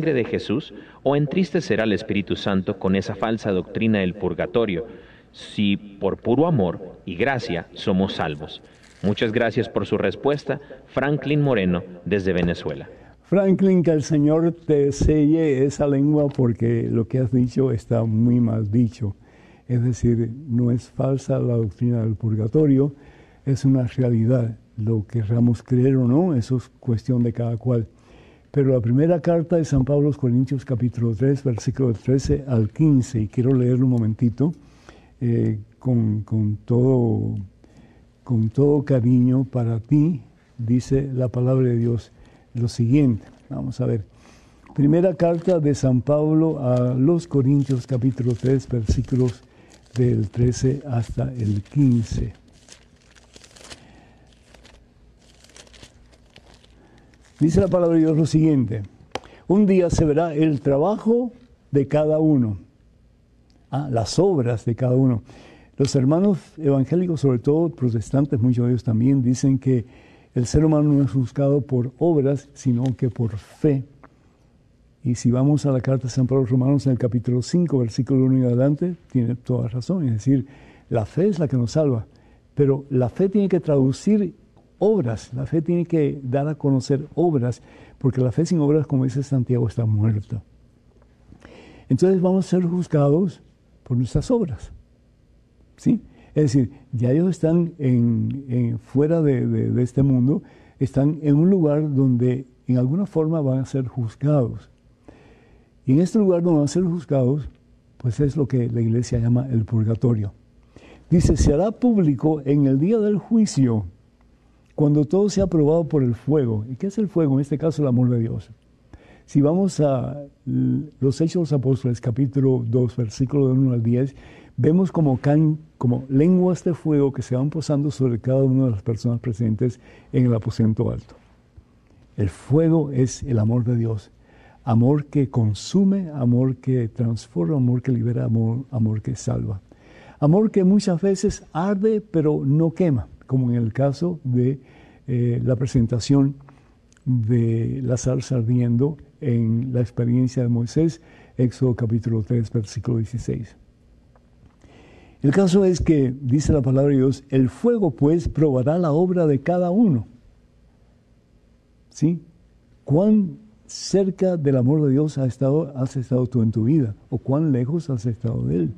sangre de Jesús o entristecerá al Espíritu Santo con esa falsa doctrina del purgatorio, si por puro amor y gracia somos salvos? Muchas gracias por su respuesta, Franklin Moreno, desde Venezuela. Franklin, que el Señor te selle esa lengua porque lo que has dicho está muy mal dicho. Es decir, no es falsa la doctrina del purgatorio, es una realidad. Lo que queramos creer o no, eso es cuestión de cada cual. Pero la primera carta de San Pablo a los Corintios capítulo 3, versículo 13 al 15, y quiero leerlo un momentito eh, con, con, todo, con todo cariño para ti, dice la palabra de Dios lo siguiente. Vamos a ver. Primera carta de San Pablo a los Corintios capítulo 3, versículos del 13 hasta el 15. Dice la palabra de Dios lo siguiente, un día se verá el trabajo de cada uno, ah, las obras de cada uno. Los hermanos evangélicos, sobre todo protestantes, muchos de ellos también dicen que el ser humano no es juzgado por obras, sino que por fe. Y si vamos a la carta de San Pablo Romanos en el capítulo 5, versículo 1 y adelante, tiene toda razón. Es decir, la fe es la que nos salva. Pero la fe tiene que traducir obras, la fe tiene que dar a conocer obras, porque la fe sin obras, como dice Santiago, está muerta. Entonces vamos a ser juzgados por nuestras obras. ¿Sí? Es decir, ya ellos están en, fuera de, este mundo, están en un lugar donde en alguna forma van a ser juzgados. Y en este lugar donde van a ser juzgados, pues es lo que la iglesia llama el purgatorio. Dice, se hará público en el día del juicio cuando todo sea aprobado por el fuego. ¿Y qué es el fuego? En este caso, el amor de Dios. Si vamos a los Hechos de los Apóstoles, capítulo 2, versículo 1 al 10, vemos como caen como lenguas de fuego que se van posando sobre cada una de las personas presentes en el aposento alto. El fuego es el amor de Dios. Amor que consume, amor que transforma, amor que libera, amor, amor que salva. Amor que muchas veces arde pero no quema como en el caso de eh, la presentación de la salsa ardiendo en la experiencia de Moisés, Éxodo capítulo 3, versículo 16. El caso es que, dice la palabra de Dios, el fuego pues probará la obra de cada uno. ¿Sí? ¿Cuán cerca del amor de Dios has estado, has estado tú en tu vida? ¿O cuán lejos has estado de Él?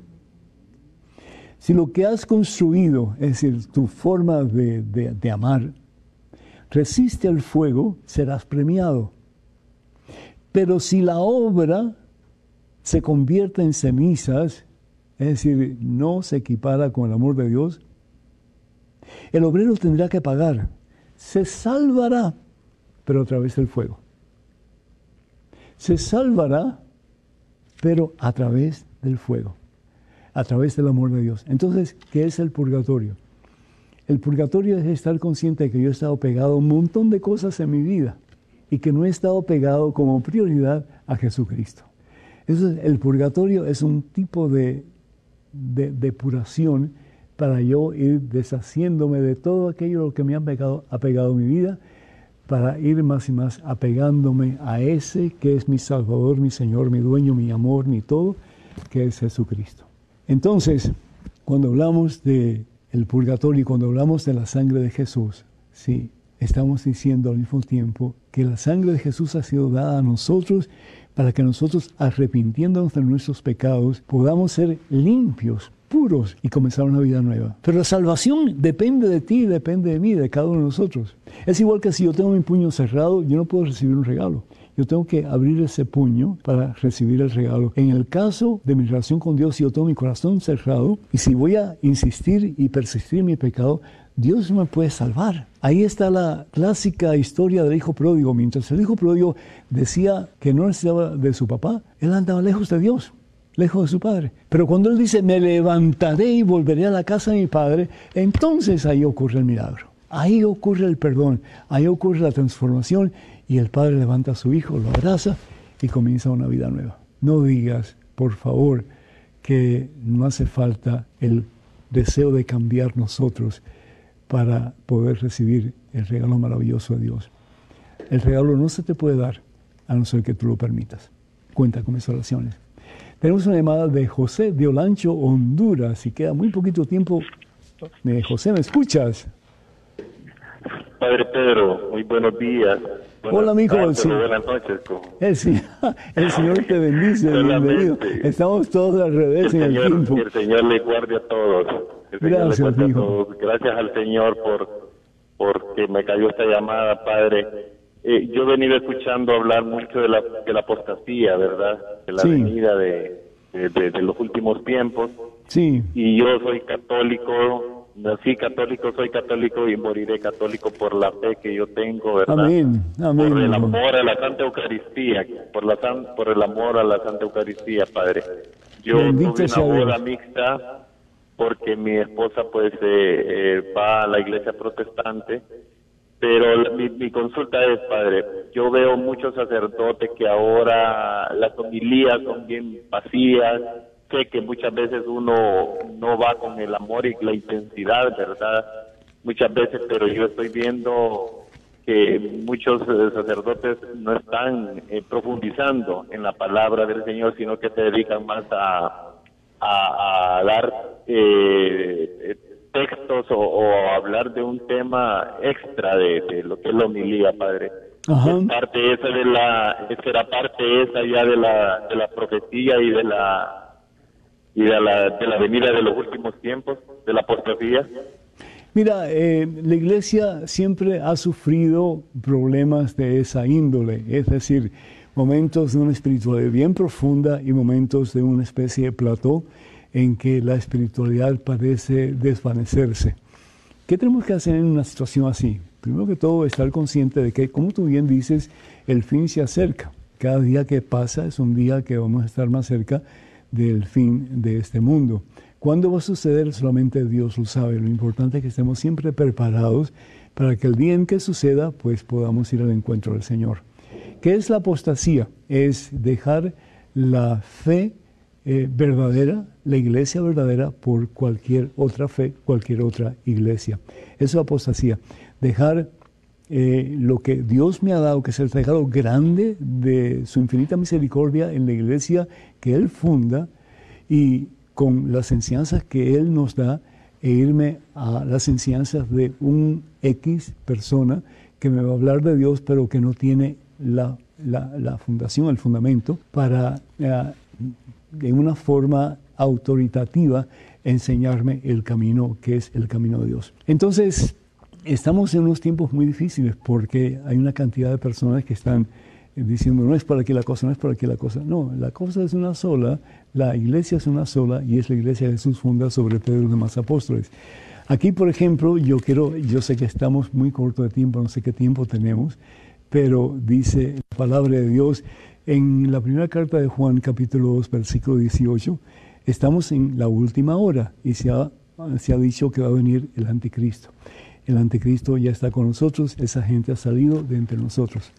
Si lo que has construido, es decir, tu forma de, amar, resiste al fuego, serás premiado. Pero si la obra se convierte en cenizas, es decir, no se equipara con el amor de Dios, el obrero tendrá que pagar. Se salvará, pero a través del fuego. Se salvará, pero a través del fuego a través del amor de Dios. Entonces, ¿qué es el purgatorio? El purgatorio es estar consciente de que yo he estado pegado a un montón de cosas en mi vida y que no he estado pegado como prioridad a Jesucristo. Entonces, el purgatorio es un tipo de, depuración para yo ir deshaciéndome de todo aquello que me ha pegado, ha pegado mi vida, para ir más y más apegándome a ese que es mi Salvador, mi Señor, mi dueño, mi amor, mi todo, que es Jesucristo. Entonces, cuando hablamos de el purgatorio y cuando hablamos de la sangre de Jesús, sí, estamos diciendo al mismo tiempo que la sangre de Jesús ha sido dada a nosotros para que nosotros, arrepintiéndonos de nuestros pecados, podamos ser limpios, puros y comenzar una vida nueva. Pero la salvación depende de ti, depende de mí, de cada uno de nosotros. Es igual que si yo tengo mi puño cerrado, yo no puedo recibir un regalo yo tengo que abrir ese puño para recibir el regalo. En el caso de mi relación con Dios, si yo tengo mi corazón cerrado y si voy a insistir y persistir en mi pecado, Dios me puede salvar. Ahí está la clásica historia del hijo pródigo. Mientras el hijo pródigo decía que no necesitaba de su papá, él andaba lejos de Dios, lejos de su padre. Pero cuando él dice, me levantaré y volveré a la casa de mi padre, entonces ahí ocurre el milagro. Ahí ocurre el perdón, ahí ocurre la transformación y el padre levanta a su hijo, lo abraza y comienza una vida nueva. No digas, por favor, que no hace falta el deseo de cambiar nosotros para poder recibir el regalo maravilloso de Dios. El regalo no se te puede dar a no ser que tú lo permitas. Cuenta con mis oraciones. Tenemos una llamada de José de Olancho, Honduras, y queda muy poquito tiempo. Eh, José, ¿me escuchas? Padre Pedro, muy buenos días. Hola, amigo. buenas noches. El, Señor te bendice, bienvenido. Estamos todos al revés en el tiempo. el Señor le guarde a todos. Gracias, Gracias al Señor por porque me cayó esta llamada, Padre. Eh, yo he venido escuchando hablar mucho de la, de la apostasía, ¿verdad? De la venida de, de, los últimos tiempos. Sí. Y yo soy católico, nací católico, soy católico y moriré católico por la fe que yo tengo, ¿verdad? Amén, amén. Por el amor a la Santa Eucaristía, por, la por el amor a la Santa Eucaristía, Padre. Yo tuve una boda mixta porque mi esposa pues eh, eh, va a la iglesia protestante, pero mi, mi, consulta es, Padre, yo veo muchos sacerdotes que ahora las homilías son bien vacías, sé que muchas veces uno no va con el amor y la intensidad, ¿verdad? Muchas veces, pero yo estoy viendo que muchos eh, sacerdotes no están eh, profundizando en la palabra del Señor, sino que se dedican más a, a, dar eh, textos o, hablar de un tema extra de, lo que es la homilía, Padre. parte esa de la, era parte esa ya de la, de la profecía y de la y de la, de la venida de los últimos tiempos, de la apostasía? Mira, eh, la iglesia siempre ha sufrido problemas de esa índole, es decir, momentos de una espiritualidad bien profunda y momentos de una especie de plató en que la espiritualidad parece desvanecerse. ¿Qué tenemos que hacer en una situación así? Primero que todo, estar consciente de que, como tú bien dices, el fin se acerca. Cada día que pasa es un día que vamos a estar más cerca del fin de este mundo. ¿Cuándo va a suceder? Solamente Dios lo sabe. Lo importante es que estemos siempre preparados para que el día en que suceda, pues podamos ir al encuentro del Señor. ¿Qué es la apostasía? Es dejar la fe eh, verdadera, la iglesia verdadera, por cualquier otra fe, cualquier otra iglesia. Eso es apostasía. Dejar eh, lo que Dios me ha dado, que es el regalo grande de su infinita misericordia en la iglesia que Él funda y con las enseñanzas que Él nos da e irme a las enseñanzas de un X persona que me va a hablar de Dios pero que no tiene la, la, fundación, el fundamento para eh, de una forma autoritativa enseñarme el camino que es el camino de Dios. Entonces, estamos en unos tiempos muy difíciles porque hay una cantidad de personas que están diciendo no es para aquí la cosa, no es para aquí la cosa. No, la cosa es una sola, la iglesia es una sola y es la iglesia de Jesús funda sobre Pedro y los demás apóstoles. Aquí, por ejemplo, yo quiero, yo sé que estamos muy corto de tiempo, no sé qué tiempo tenemos, pero dice la palabra de Dios en la primera carta de Juan, capítulo 2, versículo 18, estamos en la última hora y se ha, se ha dicho que va a venir el anticristo. El anticristo ya está con nosotros, esa gente ha salido de entre nosotros.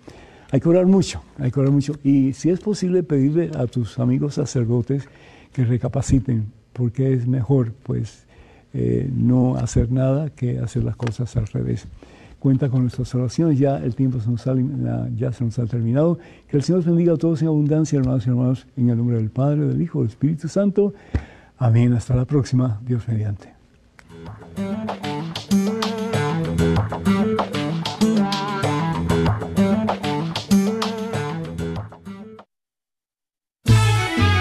Hay que orar mucho, hay que orar mucho. Y si es posible pedirle a tus amigos sacerdotes que recapaciten, porque es mejor pues eh, no hacer nada que hacer las cosas al revés. Cuenta con nuestras oraciones, ya el tiempo se nos ha, ya se nos ha terminado. Que el Señor bendiga a todos en abundancia, hermanos y hermanos, en el nombre del Padre, del Hijo, del Espíritu Santo. Amén. Hasta la próxima. Dios mediante.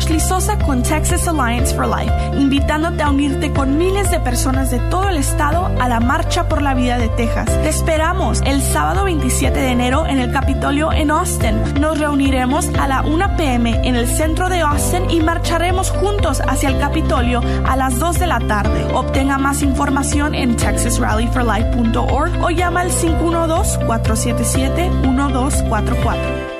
Ashley con Texas Alliance for Life, invitándote a unirte con miles de personas de todo el estado a la Marcha por la Vida de Texas. Te esperamos el sábado 27 de enero en el Capitolio en Austin. Nos reuniremos a la 1 pm en el centro de Austin y marcharemos juntos hacia el Capitolio a las 2 de la tarde. Obtenga más información en texasrallyforlife.org o llama al 512-477-1244.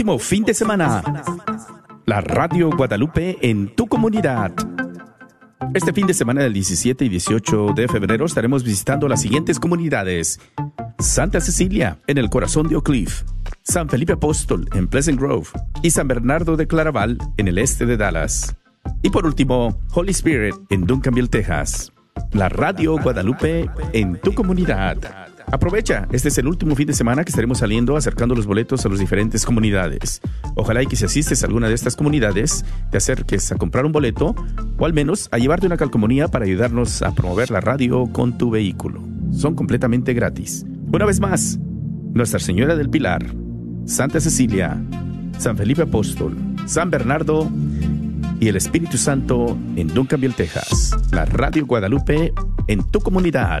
Último fin de semana. La Radio Guadalupe en tu comunidad. Este fin de semana del 17 y 18 de febrero estaremos visitando las siguientes comunidades. Santa Cecilia, en el corazón de Oak Cliff. San Felipe Apóstol, en Pleasant Grove. Y San Bernardo de Claraval, en el este de Dallas. Y por último, Holy Spirit, en Duncanville, Texas. La Radio Guadalupe en tu comunidad. Aprovecha, este es el último fin de semana que estaremos saliendo acercando los boletos a las diferentes comunidades. Ojalá y que si asistes a alguna de estas comunidades, te acerques a comprar un boleto o al menos a llevarte una calcomanía para ayudarnos a promover la radio con tu vehículo. Son completamente gratis. Una vez más, Nuestra Señora del Pilar, Santa Cecilia, San Felipe Apóstol, San Bernardo y el Espíritu Santo en Duncanville, Texas. La Radio Guadalupe en tu comunidad.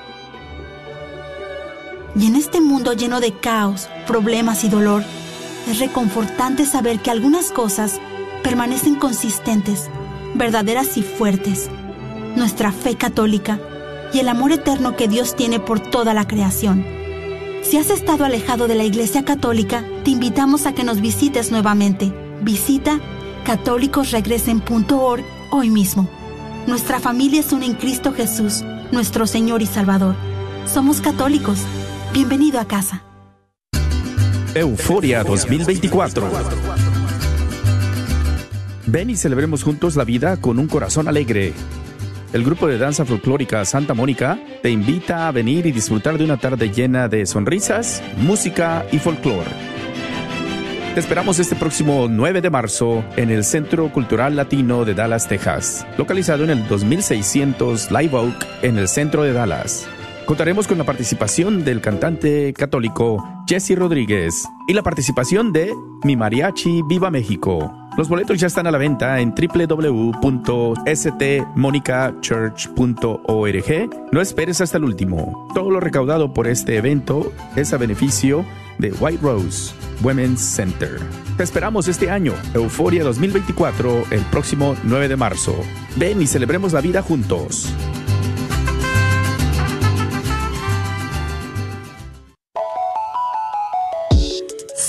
y en este mundo lleno de caos, problemas y dolor, es reconfortante saber que algunas cosas permanecen consistentes, verdaderas y fuertes. Nuestra fe católica y el amor eterno que Dios tiene por toda la creación. Si has estado alejado de la Iglesia Católica, te invitamos a que nos visites nuevamente. Visita católicosregresen.org hoy mismo. Nuestra familia es una en Cristo Jesús, nuestro Señor y Salvador. Somos católicos Bienvenido a casa. Euforia 2024. Ven y celebremos juntos la vida con un corazón alegre. El grupo de danza folclórica Santa Mónica te invita a venir y disfrutar de una tarde llena de sonrisas, música y folclore. Te esperamos este próximo 9 de marzo en el Centro Cultural Latino de Dallas, Texas, localizado en el 2600 Live Oak en el centro de Dallas. Contaremos con la participación del cantante católico Jesse Rodríguez y la participación de Mi Mariachi Viva México. Los boletos ya están a la venta en www.stmonicachurch.org. No esperes hasta el último. Todo lo recaudado por este evento es a beneficio de White Rose Women's Center. Te esperamos este año, Euforia 2024, el próximo 9 de marzo. Ven y celebremos la vida juntos.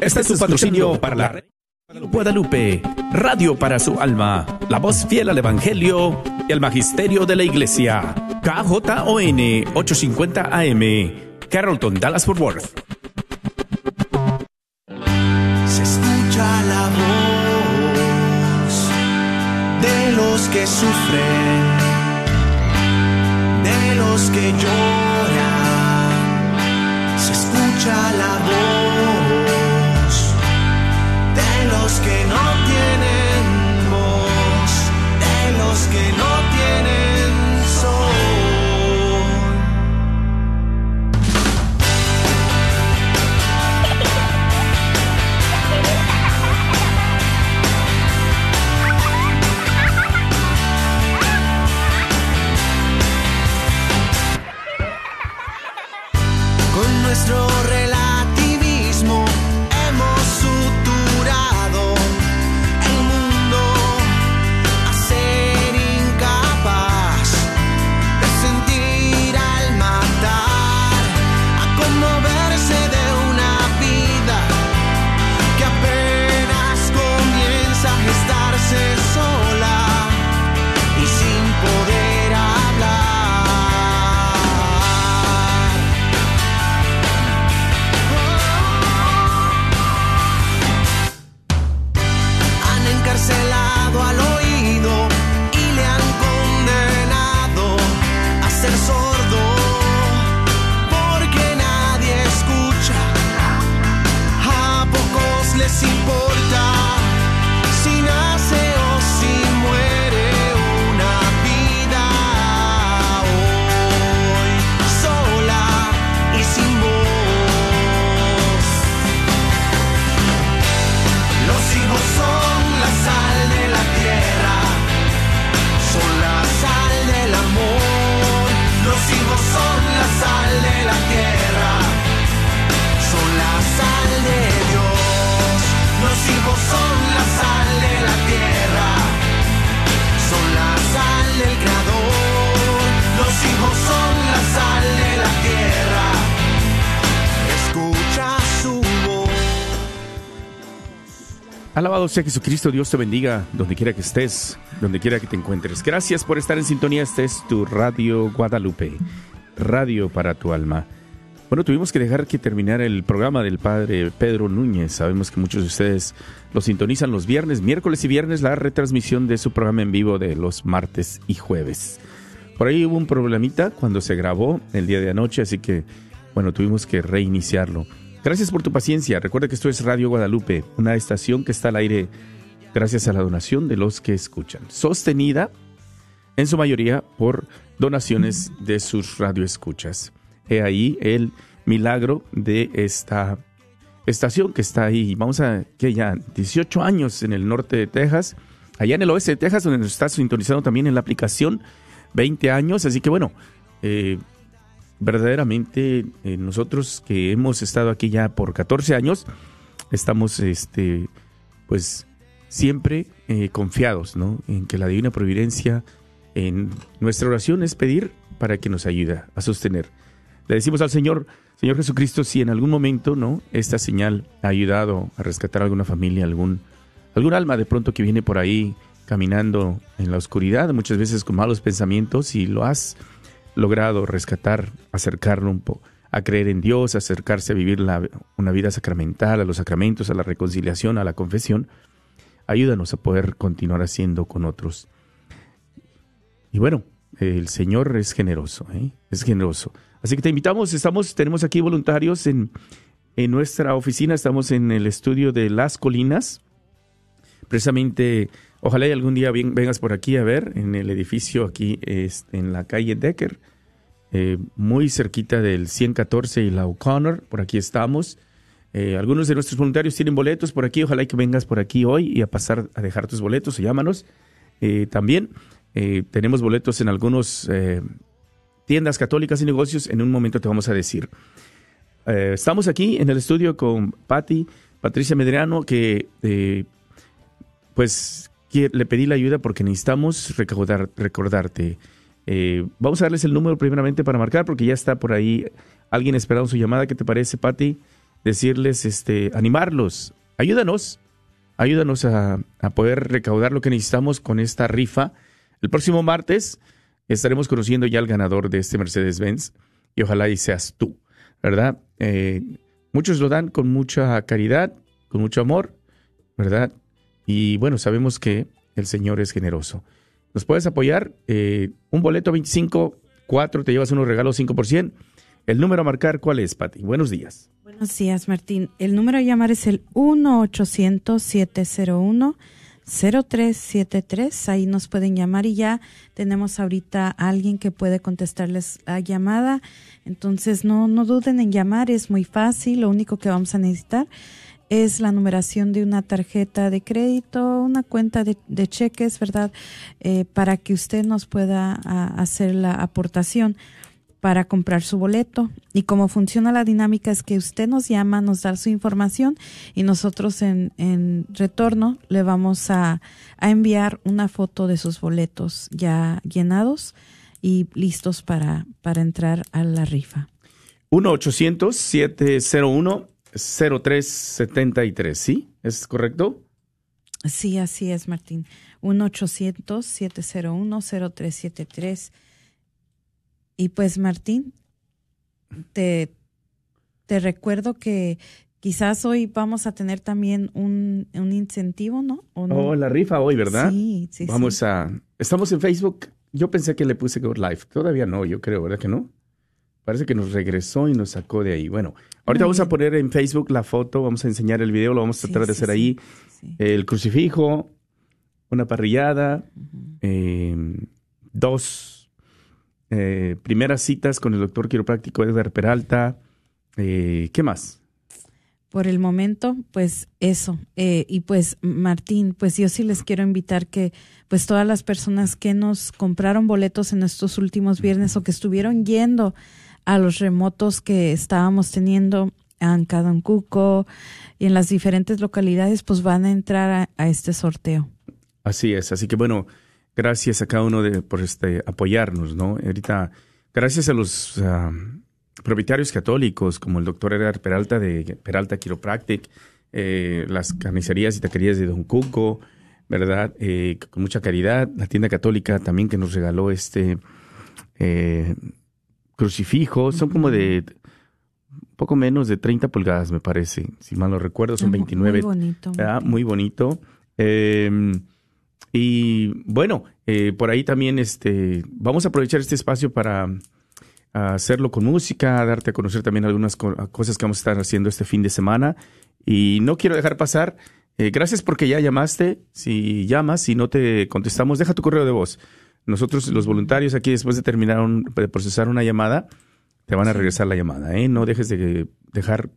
Este es su patrocinio para la Guadalupe, radio para su alma, la voz fiel al Evangelio y al Magisterio de la Iglesia. KJON 850 AM, Carrollton, Dallas Fort Worth. Se escucha la voz de los que sufren, de los que lloran. Se escucha la voz no tienen sol. Nuestro relativismo Alabado sea Jesucristo, Dios te bendiga donde quiera que estés, donde quiera que te encuentres. Gracias por estar en sintonía. Este es tu Radio Guadalupe, radio para tu alma. Bueno, tuvimos que dejar que terminara el programa del padre Pedro Núñez. Sabemos que muchos de ustedes lo sintonizan los viernes, miércoles y viernes, la retransmisión de su programa en vivo de los martes y jueves. Por ahí hubo un problemita cuando se grabó el día de anoche, así que, bueno, tuvimos que reiniciarlo. Gracias por tu paciencia. Recuerda que esto es Radio Guadalupe, una estación que está al aire gracias a la donación de los que escuchan, sostenida en su mayoría por donaciones de sus radioescuchas. He ahí el milagro de esta estación que está ahí. Vamos a que ya 18 años en el norte de Texas, allá en el oeste de Texas, donde nos está sintonizando también en la aplicación, 20 años. Así que bueno, eh, verdaderamente eh, nosotros que hemos estado aquí ya por 14 años, estamos este, pues siempre eh, confiados ¿no? en que la divina providencia en nuestra oración es pedir para que nos ayude a sostener. Le decimos al Señor, Señor Jesucristo, si en algún momento no esta señal ha ayudado a rescatar a alguna familia, algún, algún alma de pronto que viene por ahí caminando en la oscuridad, muchas veces con malos pensamientos, y lo has, logrado rescatar, acercarlo un poco a creer en Dios, acercarse a vivir una vida sacramental, a los sacramentos, a la reconciliación, a la confesión, ayúdanos a poder continuar haciendo con otros. Y bueno, el Señor es generoso, ¿eh? es generoso. Así que te invitamos, estamos, tenemos aquí voluntarios en, en nuestra oficina, estamos en el estudio de Las Colinas, precisamente, ojalá y algún día vengas por aquí a ver, en el edificio aquí en la calle Decker, eh, muy cerquita del 114 y la O'Connor, por aquí estamos. Eh, algunos de nuestros voluntarios tienen boletos por aquí, ojalá y que vengas por aquí hoy y a pasar a dejar tus boletos o llámanos. Eh, también tenemos boletos en algunas tiendas católicas y negocios, en un momento te vamos a decir. estamos aquí en el estudio con Patti, Patricia Medriano, que pues le pedí la ayuda porque necesitamos recordar, recordarte. Eh, vamos a darles el número primeramente para marcar porque ya está por ahí alguien esperando su llamada. ¿Qué te parece, Patti? Decirles, este, animarlos. Ayúdanos, ayúdanos a, poder recaudar lo que necesitamos con esta rifa. El próximo martes estaremos conociendo ya al ganador de este Mercedes-Benz y ojalá y seas tú, ¿verdad? Eh, muchos lo dan con mucha caridad, con mucho amor, ¿verdad? Y bueno, sabemos que el Señor es generoso. Nos puedes apoyar. Eh, un boleto 25, 4, te llevas unos regalos 5%. El número a marcar, ¿cuál es, Pati? Buenos días. Buenos días, Martín. El número a llamar es el 1-800-701-0373. Ahí nos pueden llamar y ya tenemos ahorita a alguien que puede contestarles la llamada. Entonces, no, no duden en llamar, es muy fácil. Lo único que vamos a necesitar es la numeración de una tarjeta de crédito, una cuenta de, cheques, ¿verdad? Eh, para que usted nos pueda hacer la aportación para comprar su boleto. Y cómo funciona la dinámica es que usted nos llama, nos da su información y nosotros en, en retorno le vamos a, a, enviar una foto de sus boletos ya llenados y listos para, para entrar a la rifa. 1-800-701. 0373, ¿sí? ¿Es correcto? Sí, así es, Martín. 1-800-701-0373. Y pues, Martín, te, te recuerdo que quizás hoy vamos a tener también un, un incentivo, ¿no? Oh, la rifa hoy, ¿verdad? Sí, sí. Vamos a... Estamos en Facebook. Yo pensé que le puse Go Live. Todavía no, yo creo, ¿verdad que no? Parece que nos regresó y nos sacó de ahí. Bueno, ahorita vamos a poner en Facebook la foto, vamos a enseñar el video, lo vamos a tratar de hacer ahí. El crucifijo, una parrillada, em, dos eh, primeras citas con el doctor quiropráctico Edgar Peralta. Eh, ¿Qué más? Por el momento, pues eso. Eh, y pues Martín, pues yo sí les quiero invitar que pues todas las personas que nos compraron boletos en estos últimos viernes o que estuvieron yendo a los remotos que estábamos teniendo en Cuco y en las diferentes localidades, pues van a entrar a, este sorteo. Así es, así que bueno, gracias a cada uno de, por este apoyarnos, ¿no? Ahorita, gracias a los ah, propietarios católicos, como el doctor Edgar Peralta de Peralta Chiropractic, eh, las carnicerías y taquerías de Don Cuco, ¿verdad? Eh, con mucha caridad, la tienda católica también que nos regaló este eh, crucifijos, son como de poco menos de 30 pulgadas, me parece, si mal no recuerdo, son 29. Muy bonito. Muy bonito. Em, y bueno, eh, por ahí también este, vamos a aprovechar este espacio para hacerlo con música, darte a conocer también algunas cosas que vamos a estar haciendo este fin de semana. Y no quiero dejar pasar, eh, gracias porque ya llamaste, si llamas, si no te contestamos, deja tu correo de voz. Nosotros, los voluntarios aquí, después de terminar de procesar una llamada, te van a regresar la llamada, ¿eh? No dejes de dejar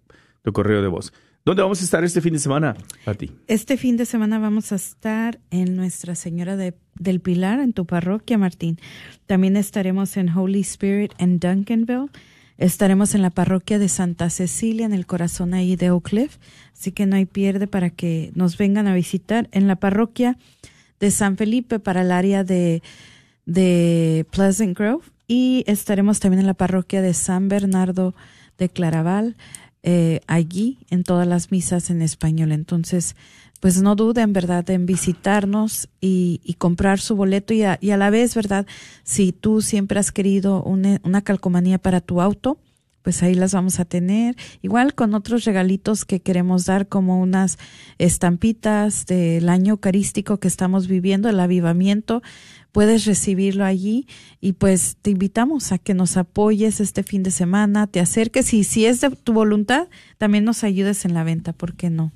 tu correo de voz. ¿Dónde vamos a estar este fin de semana, Pati? Este fin de semana vamos a estar en Nuestra Señora de, del Pilar, en tu parroquia, Martín. También estaremos en Holy Spirit en Duncanville. Estaremos en la parroquia de Santa Cecilia, en el corazón ahí de Oak Cliff. Así que no hay pierde para que nos vengan a visitar. En la parroquia de San Felipe, para el área de de Pleasant Grove y estaremos también en la parroquia de San Bernardo de Claraval, eh, allí en todas las misas en español. Entonces, pues no duden, ¿verdad?, en visitarnos y, comprar su boleto y a, y a, la vez, ¿verdad?, si tú siempre has querido una calcomanía para tu auto, pues ahí las vamos a tener. Igual con otros regalitos que queremos dar, como unas estampitas del año eucarístico que estamos viviendo, el avivamiento. Puedes recibirlo allí y pues te invitamos a que nos apoyes este fin de semana, te acerques y si es de tu voluntad, también nos ayudes en la venta, ¿por qué no?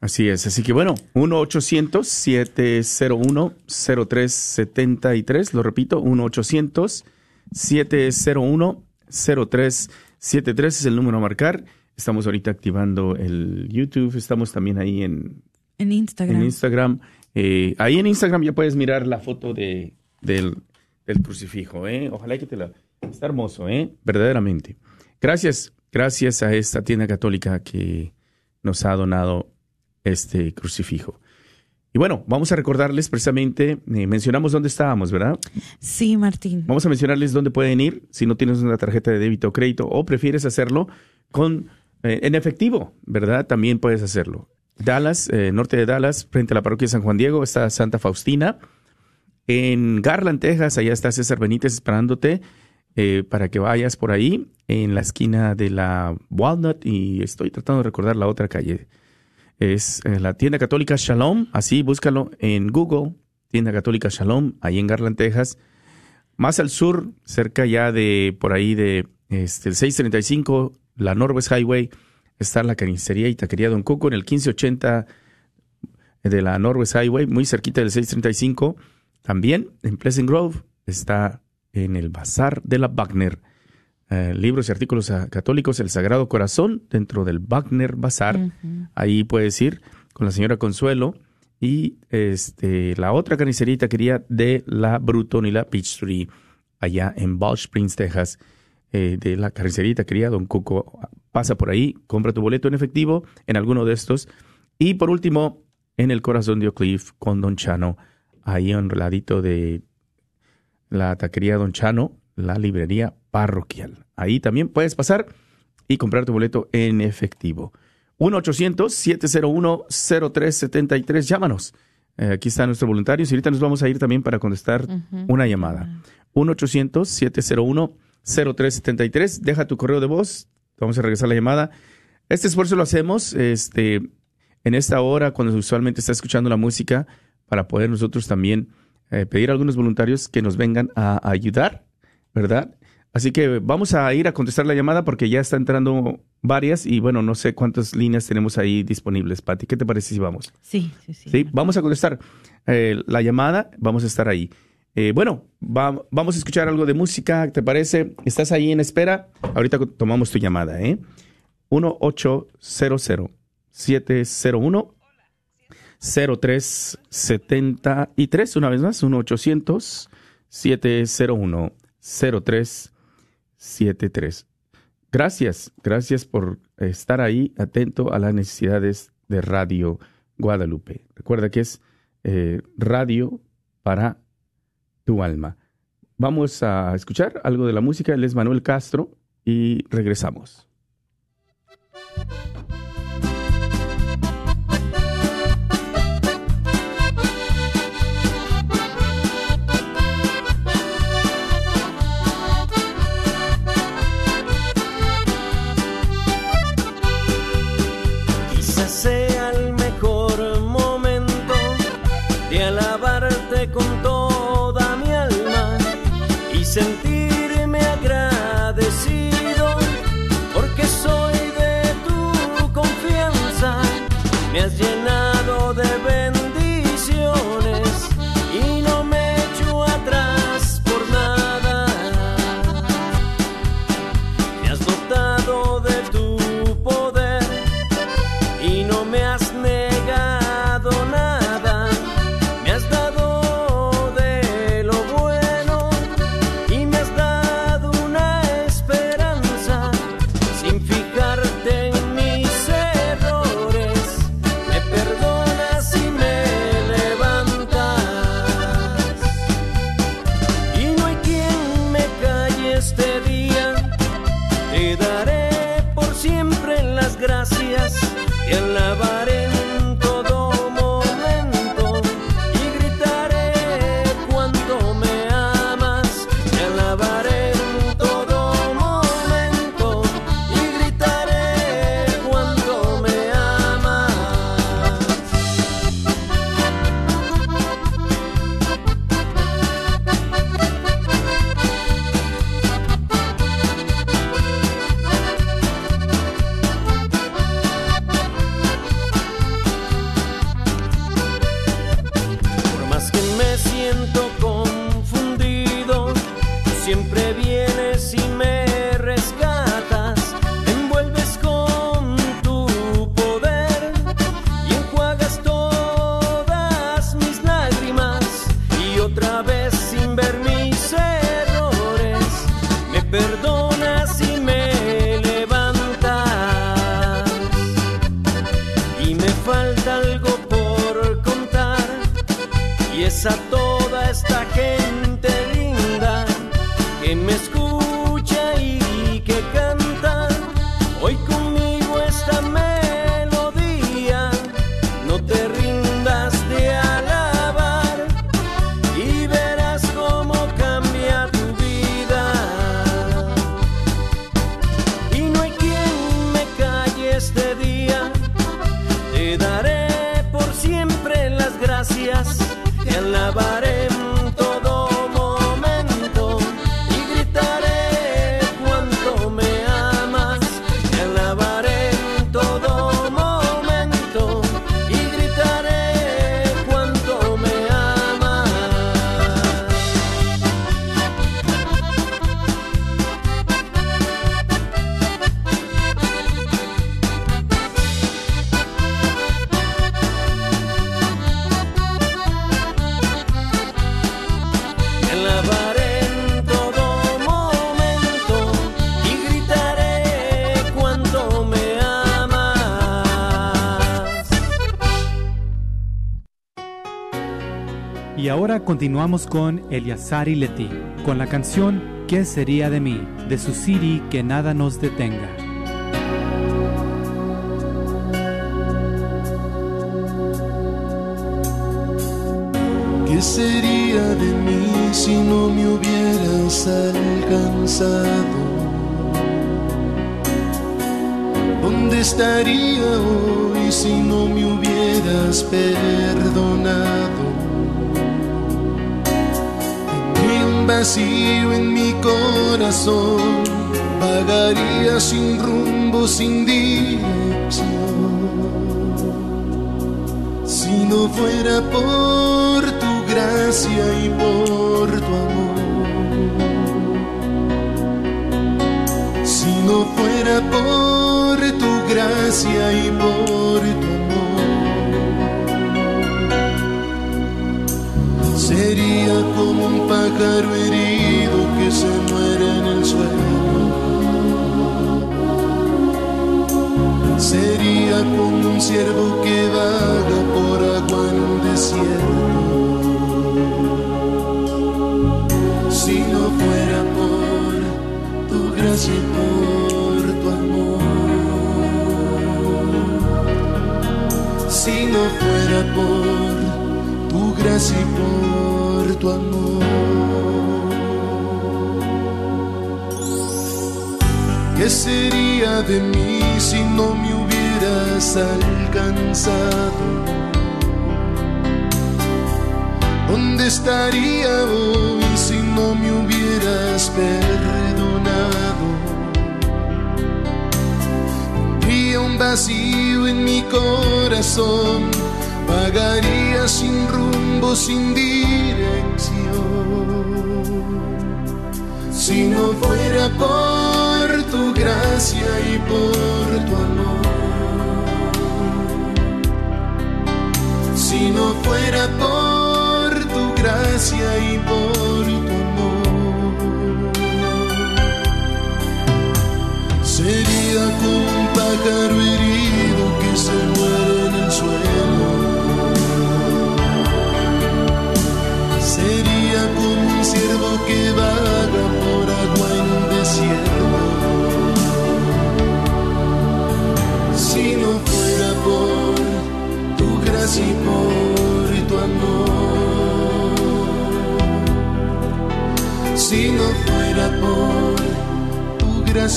Así es, así que bueno, 1-800-701-0373, lo repito, 1-800-701 0373 es el número a marcar. Estamos ahorita activando el YouTube, estamos también ahí en, en Instagram. En Instagram. Eh, ahí en Instagram ya puedes mirar la foto de, del, crucifijo. ¿eh? Ojalá que te la... Está hermoso, ¿eh? verdaderamente. Gracias, gracias a esta tienda católica que nos ha donado este crucifijo. Y bueno, vamos a recordarles precisamente, eh, mencionamos dónde estábamos, ¿verdad? Sí, Martín. Vamos a mencionarles dónde pueden ir si no tienes una tarjeta de débito o crédito o prefieres hacerlo con eh, en efectivo, ¿verdad? También puedes hacerlo. Dallas, eh, norte de Dallas, frente a la parroquia de San Juan Diego, está Santa Faustina. En Garland, Texas, allá está César Benítez esperándote para que vayas por ahí, en la esquina de la Walnut, y estoy tratando de recordar la otra calle es eh, la tienda católica Shalom, así búscalo en Google, tienda católica Shalom, ahí en Garland, Texas. Más al sur, cerca ya de por ahí de este, el 635, la Northwest Highway, está la carnicería y taquería Don Coco en el 1580 de la Northwest Highway, muy cerquita del 635. También en Pleasant Grove está en el Bazar de la Wagner eh, libros y artículos católicos, El Sagrado Corazón, dentro del Wagner Bazar. Ahí puedes ir con la señora Consuelo. Y este, la otra carnicería quería de la Bruton y la Peachtree, allá en Balch Springs, Texas. Eh, de la carnicería quería Don Cuco. Pasa por ahí, compra tu boleto en efectivo en alguno de estos. Y por último, en el corazón de Oak con Don Chano, ahí un ladito de la taquería Don Chano, la librería parroquial. Ahí también puedes pasar y comprar tu boleto en efectivo. 1-800-701-0373, llámanos. Eh, aquí está nuestro voluntario. Y ahorita nos vamos a ir también para contestar una llamada. 1-800-701-0373. Deja tu correo de voz. Vamos a regresar la llamada. Este esfuerzo lo hacemos este, en esta hora, cuando usualmente está escuchando la música, para poder nosotros también eh, pedir a algunos voluntarios que nos vengan a ayudar ¿verdad? Así que vamos a ir a contestar la llamada porque ya está entrando varias y bueno, no sé cuántas líneas tenemos ahí disponibles, Pati. ¿Qué te parece si vamos? Sí, sí, sí. Sí, vamos a contestar eh, la llamada, vamos a estar ahí. Eh, bueno, vamos a escuchar algo de música, ¿te parece? ¿Estás ahí en espera? Ahorita tomamos tu llamada, ¿eh? 1-800-701. 0373, una vez más, 1-800-701 0373. Gracias, gracias por estar ahí atento a las necesidades de Radio Guadalupe. Recuerda que es eh, radio para tu alma. Vamos a escuchar algo de la música. Él es Manuel Castro y regresamos. Continuamos con Eliazar Leti, con la canción ¿Qué sería de mí? de su CD Que nada nos detenga. ¿Qué sería de mí si no me hubieras alcanzado? ¿Dónde estaría hoy si no me hubieras perdonado? Vacío en mi corazón, vagaría sin rumbo, sin dirección. Si no fuera por tu gracia y por tu amor, si no fuera por tu gracia y por tu Sería como pájaro herido que se muere en el suelo. Sería como un ciervo que vaga por agua en un desierto. Si no fuera por tu gracia y por tu amor. Si no fuera por tu gracia y por tu amor. ¿Qué sería de mí si no me hubieras alcanzado? ¿Dónde estaría hoy si no me hubieras perdonado? Tendría un vacío en mi corazón, pagaría sin rumbo, sin dirección si no fuera por tu gracia y por tu amor, si no fuera por tu gracia y por tu amor, sería como un pájaro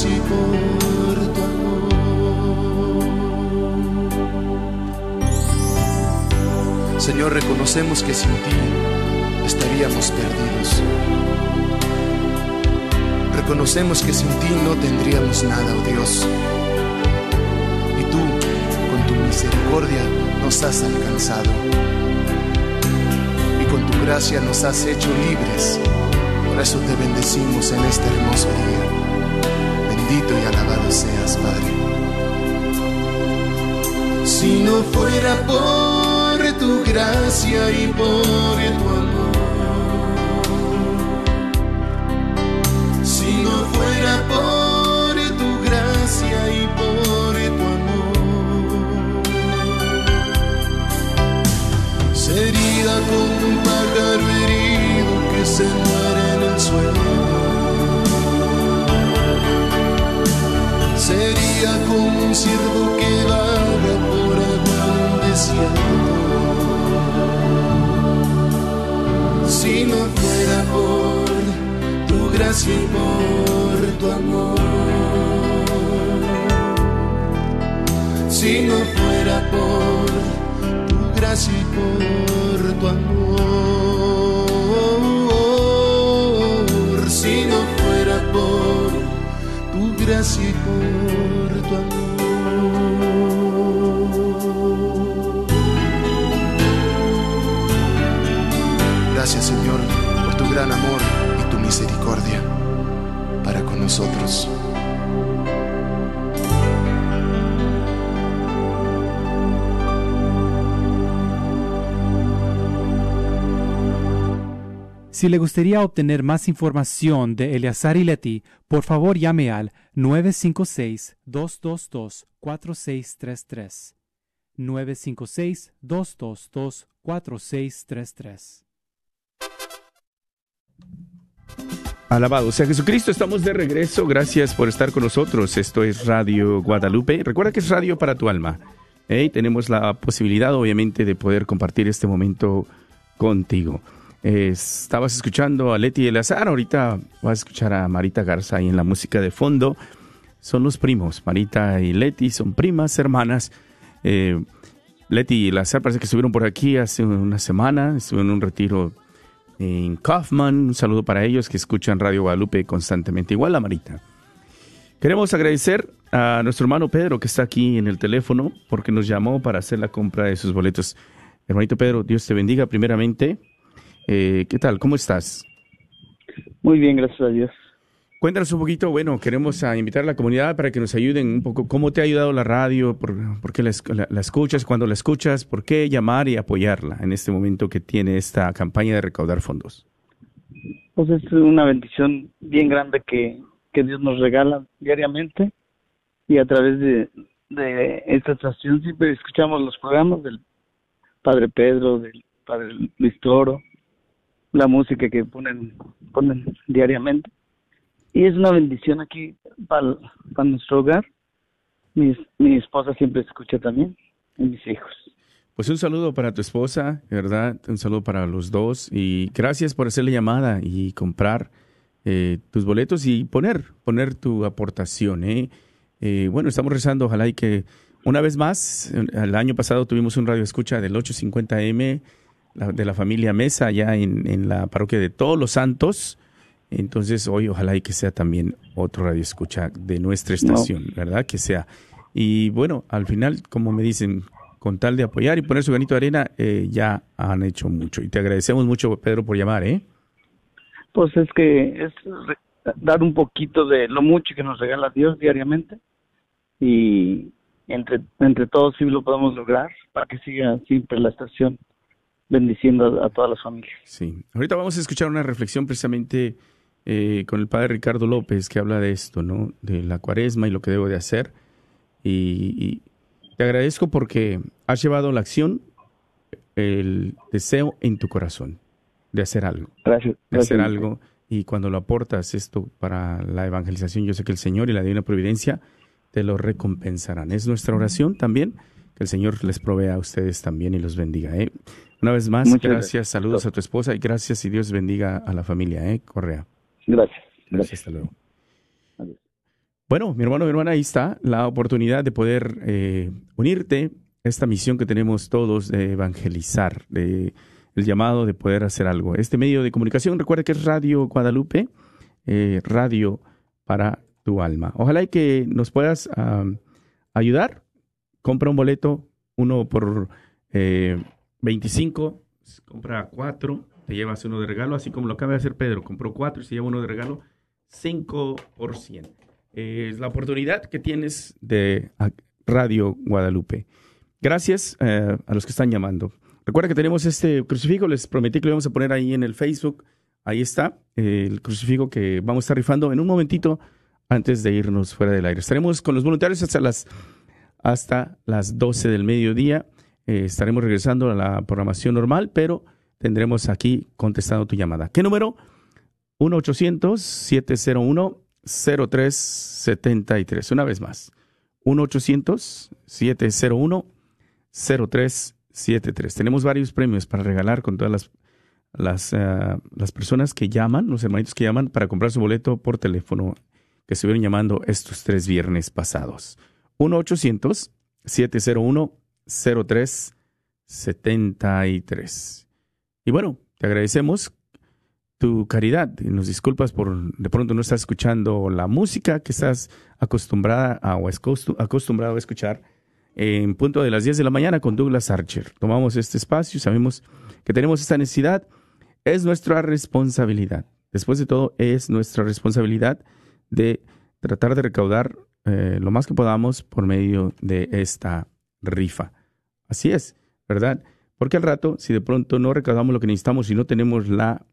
y por tu amor. Señor, reconocemos que sin ti estaríamos perdidos. Reconocemos que sin ti no tendríamos nada, oh Dios. Y tú, con tu misericordia, nos has alcanzado. Y con tu gracia nos has hecho libres. Por eso te bendecimos en este hermoso día. Bendito y alabado seas, Padre. Si no fuera por tu gracia y por tu amor por tu gracia y por tu amor. Sería como un pájaro como un siervo que vaga por algún desierto. Si no fuera por tu gracia y por tu amor. Si no fuera por tu gracia y por tu amor. Si no fuera por tu gracia y por gran amor y tu misericordia para con nosotros. Si le gustaría obtener más información de Eleazar y Leti, por favor llame al 956-222-4633. 956-222-4633. Alabado sea Jesucristo, estamos de regreso. Gracias por estar con nosotros. Esto es Radio Guadalupe. Recuerda que es radio para tu alma. Tenemos la posibilidad, obviamente, de poder compartir este momento contigo estabas escuchando a Leti Eleazar, ahorita vas a escuchar a Marita Garza ahí en la música de fondo. Son los primos, Marita y Leti son primas, hermanas. Eh, Leti y Eleazar parece que estuvieron por aquí hace una semana, estuvieron en un retiro en Kaufman. Un saludo para ellos que escuchan Radio Guadalupe constantemente, igual a Marita. Queremos agradecer a nuestro hermano Pedro que está aquí en el teléfono porque nos llamó para hacer la compra de sus boletos. Hermanito Pedro, Dios te bendiga primeramente. Eh, ¿Qué tal? ¿Cómo estás? Muy bien, gracias a Dios. Cuéntanos un poquito, bueno, queremos invitar a la comunidad para que nos ayuden un poco. ¿Cómo te ha ayudado la radio? ¿Por, qué la, escuchas? ¿Cuándo la escuchas? ¿Por qué llamar y apoyarla en este momento que tiene esta campaña de recaudar fondos? Pues es una bendición bien grande que, que Dios nos regala diariamente y a través de, de esta estación siempre escuchamos los programas del Padre Pedro, del Padre Luis Toro, la música que ponen, ponen diariamente. Y es una bendición aquí para, nuestro hogar. Mi, mi esposa siempre escucha también, y mis hijos. Pues un saludo para tu esposa, ¿verdad? Un saludo para los dos y gracias por hacerle llamada y comprar eh, tus boletos y poner, poner tu aportación. ¿eh? ¿eh? bueno, estamos rezando, ojalá y que una vez más, el año pasado tuvimos un radio escucha del 850M de la familia Mesa allá en, la parroquia de Todos los Santos. Entonces hoy ojalá y que sea también otro radio escucha de nuestra estación, ¿verdad? Que sea. Y bueno, al final, como me dicen, con tal de apoyar y poner su granito de arena, eh, ya han hecho mucho. Y te agradecemos mucho, Pedro, por llamar, ¿eh? Pues es que es dar un poquito de lo mucho que nos regala Dios diariamente y entre, entre todos sí lo podemos lograr para que siga siempre la estación bendiciendo a, todas las familias. Sí, ahorita vamos a escuchar una reflexión precisamente eh, con el padre Ricardo López que habla de esto, ¿no? De la cuaresma y lo que debo de hacer. Y, te agradezco porque has llevado la acción, el deseo en tu corazón de hacer algo. Gracias. De hacer algo. Y cuando lo aportas esto para la evangelización, yo sé que el Señor y la Divina Providencia te lo recompensarán. Es nuestra oración también, que el Señor les provea a ustedes también y los bendiga. ¿eh? Una vez más, gracias, saludos a tu esposa y gracias y Dios bendiga a la familia, ¿eh? Correa. Gracias. Gracias, hasta luego. Bueno, mi hermano, mi hermana, ahí está la oportunidad de poder eh, unirte a esta misión que tenemos todos de evangelizar, de el llamado de poder hacer algo. Este medio de comunicación, recuerda que es Radio Guadalupe, eh, radio para tu alma. Ojalá y que nos puedas ayudar. Compra un boleto, uno por eh, 25, compra cuatro, te llevas uno de regalo, así como lo acaba de hacer Pedro, compró cuatro y se lleva uno de regalo, 5%. Es la oportunidad que tienes de Radio Guadalupe. Gracias eh, a los que están llamando. Recuerda que tenemos este crucifijo, les prometí que lo vamos a poner ahí en el Facebook. Ahí está, el crucifijo que vamos a estar rifando en un momentito antes de irnos fuera del aire. Estaremos con los voluntarios hasta las, hasta las 12 del mediodía. Eh, estaremos regresando a la programación normal, pero tendremos aquí contestando tu llamada. ¿Qué número? 1-800-701-0373. Una vez más. 1-800-701-0373. Tenemos varios premios para regalar con todas las, las, eh, las personas que llaman, los hermanitos que llaman para comprar su boleto por teléfono que estuvieron llamando estos tres viernes pasados. 1-800-701 0373. Y bueno, te agradecemos tu caridad. Y nos disculpas por de pronto no estás escuchando la música que estás acostumbrada a, o acostumbrado a escuchar en punto de las 10 de la mañana con Douglas Archer. Tomamos este espacio, sabemos que tenemos esta necesidad, es nuestra responsabilidad. Después de todo, es nuestra responsabilidad de tratar de recaudar eh, lo más que podamos por medio de esta rifa. Así es, ¿verdad? Porque al rato, si de pronto no recaudamos lo que necesitamos y no tenemos la,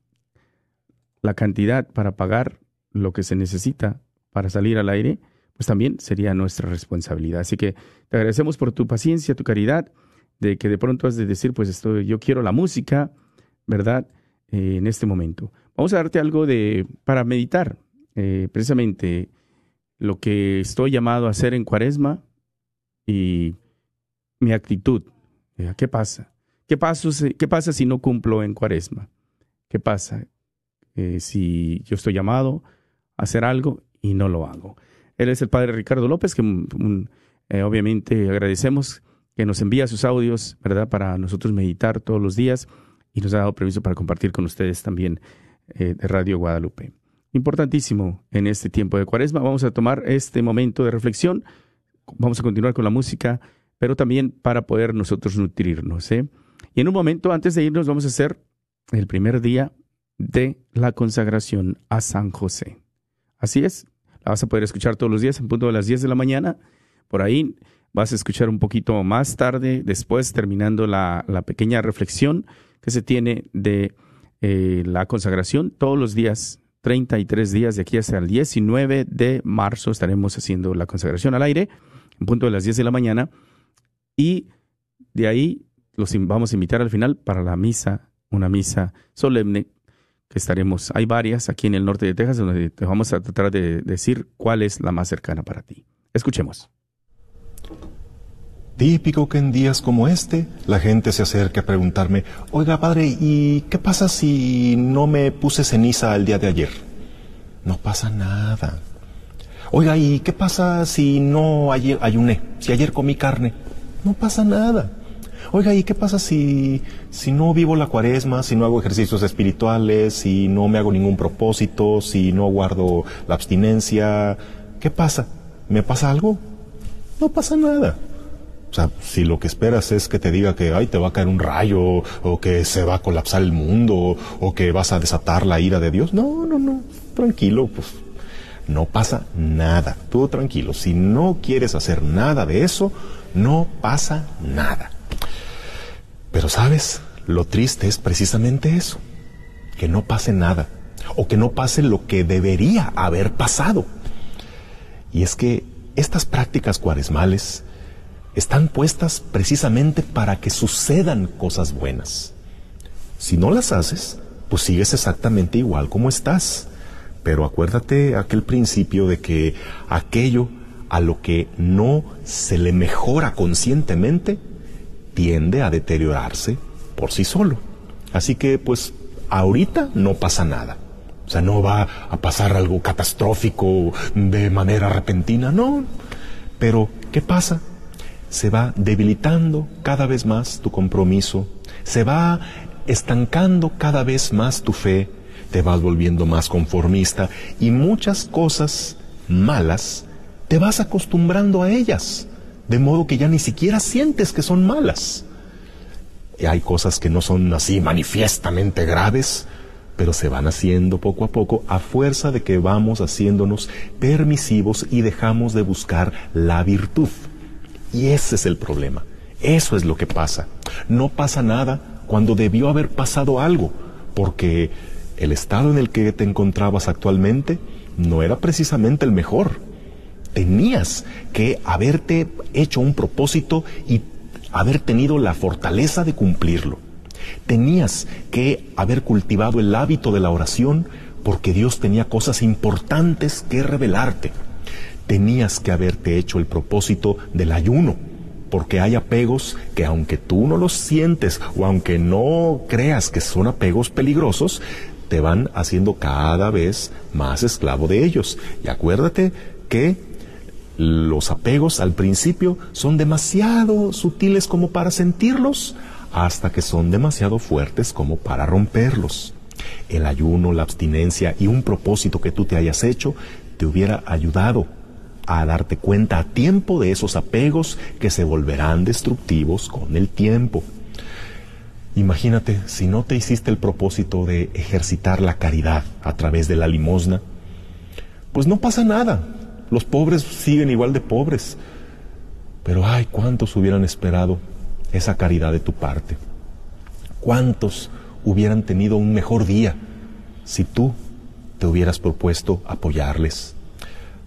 la cantidad para pagar lo que se necesita para salir al aire, pues también sería nuestra responsabilidad. Así que te agradecemos por tu paciencia, tu caridad, de que de pronto has de decir, pues esto, yo quiero la música, ¿verdad? Eh, en este momento. Vamos a darte algo de para meditar, eh, precisamente lo que estoy llamado a hacer en Cuaresma y mi actitud. Eh, ¿Qué pasa? ¿Qué pasa, ¿Qué pasa si no cumplo en Cuaresma? ¿Qué pasa si yo estoy llamado a hacer algo y no lo hago? Él es el padre Ricardo López, que mm, obviamente agradecemos que nos envía sus audios, ¿verdad? Para nosotros meditar todos los días y nos ha dado permiso para compartir con ustedes también eh, de Radio Guadalupe. Importantísimo en este tiempo de cuaresma. Vamos a tomar este momento de reflexión. Vamos a continuar con la música, pero también para poder nosotros nutrirnos. ¿eh? Y en un momento, antes de irnos, vamos a hacer el primer día de la consagración a San José. Así es, la vas a poder escuchar todos los días en punto de las 10 de la mañana. Por ahí vas a escuchar un poquito más tarde, después terminando la, la pequeña reflexión que se tiene de eh, la consagración todos los días, 33 días de aquí hasta el 19 de marzo estaremos haciendo la consagración al aire, en punto de las 10 de la mañana, y de ahí los vamos a invitar al final para la misa, una misa solemne que estaremos, hay varias aquí en el norte de Texas, donde te vamos a tratar de decir cuál es la más cercana para ti. Escuchemos. Típico que en días como este la gente se acerque a preguntarme, oiga padre, ¿y qué pasa si no me puse ceniza el día de ayer? No pasa nada. Oiga, ¿y qué pasa si no ayer ayuné? Si ayer comí carne, no pasa nada. Oiga, ¿y qué pasa si, si no vivo la cuaresma, si no hago ejercicios espirituales, si no me hago ningún propósito, si no guardo la abstinencia? ¿Qué pasa? ¿Me pasa algo? No pasa nada. O sea, si lo que esperas es que te diga que ay, te va a caer un rayo, o que se va a colapsar el mundo, o que vas a desatar la ira de Dios, no, no, no, tranquilo, pues no pasa nada, todo tranquilo. Si no quieres hacer nada de eso, no pasa nada. Pero sabes, lo triste es precisamente eso, que no pase nada, o que no pase lo que debería haber pasado. Y es que estas prácticas cuaresmales, están puestas precisamente para que sucedan cosas buenas. Si no las haces, pues sigues exactamente igual como estás. Pero acuérdate aquel principio de que aquello a lo que no se le mejora conscientemente tiende a deteriorarse por sí solo. Así que pues ahorita no pasa nada. O sea, no va a pasar algo catastrófico de manera repentina, no. Pero, ¿qué pasa? se va debilitando cada vez más tu compromiso, se va estancando cada vez más tu fe, te vas volviendo más conformista y muchas cosas malas te vas acostumbrando a ellas, de modo que ya ni siquiera sientes que son malas. Y hay cosas que no son así manifiestamente graves, pero se van haciendo poco a poco a fuerza de que vamos haciéndonos permisivos y dejamos de buscar la virtud. Y ese es el problema. Eso es lo que pasa. No pasa nada cuando debió haber pasado algo, porque el estado en el que te encontrabas actualmente no era precisamente el mejor. Tenías que haberte hecho un propósito y haber tenido la fortaleza de cumplirlo. Tenías que haber cultivado el hábito de la oración porque Dios tenía cosas importantes que revelarte tenías que haberte hecho el propósito del ayuno, porque hay apegos que aunque tú no los sientes o aunque no creas que son apegos peligrosos, te van haciendo cada vez más esclavo de ellos. Y acuérdate que los apegos al principio son demasiado sutiles como para sentirlos, hasta que son demasiado fuertes como para romperlos. El ayuno, la abstinencia y un propósito que tú te hayas hecho te hubiera ayudado a darte cuenta a tiempo de esos apegos que se volverán destructivos con el tiempo. Imagínate si no te hiciste el propósito de ejercitar la caridad a través de la limosna, pues no pasa nada. Los pobres siguen igual de pobres. Pero ay, cuántos hubieran esperado esa caridad de tu parte. Cuántos hubieran tenido un mejor día si tú te hubieras propuesto apoyarles.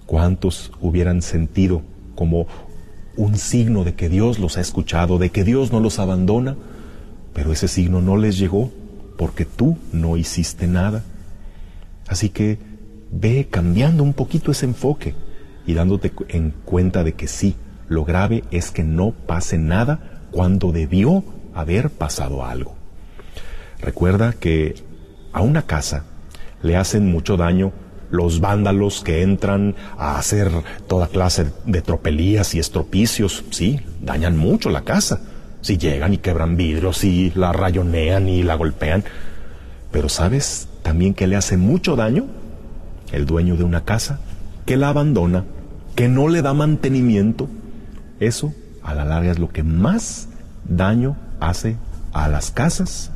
Cuántos hubieran sentido como un signo de que Dios los ha escuchado, de que Dios no los abandona, pero ese signo no les llegó porque tú no hiciste nada. Así que ve cambiando un poquito ese enfoque y dándote en cuenta de que sí, lo grave es que no pase nada cuando debió haber pasado algo. Recuerda que a una casa le hacen mucho daño los vándalos que entran a hacer toda clase de tropelías y estropicios, sí, dañan mucho la casa. Si llegan y quebran vidrios y la rayonean y la golpean. Pero ¿sabes también que le hace mucho daño el dueño de una casa? Que la abandona, que no le da mantenimiento. Eso a la larga es lo que más daño hace a las casas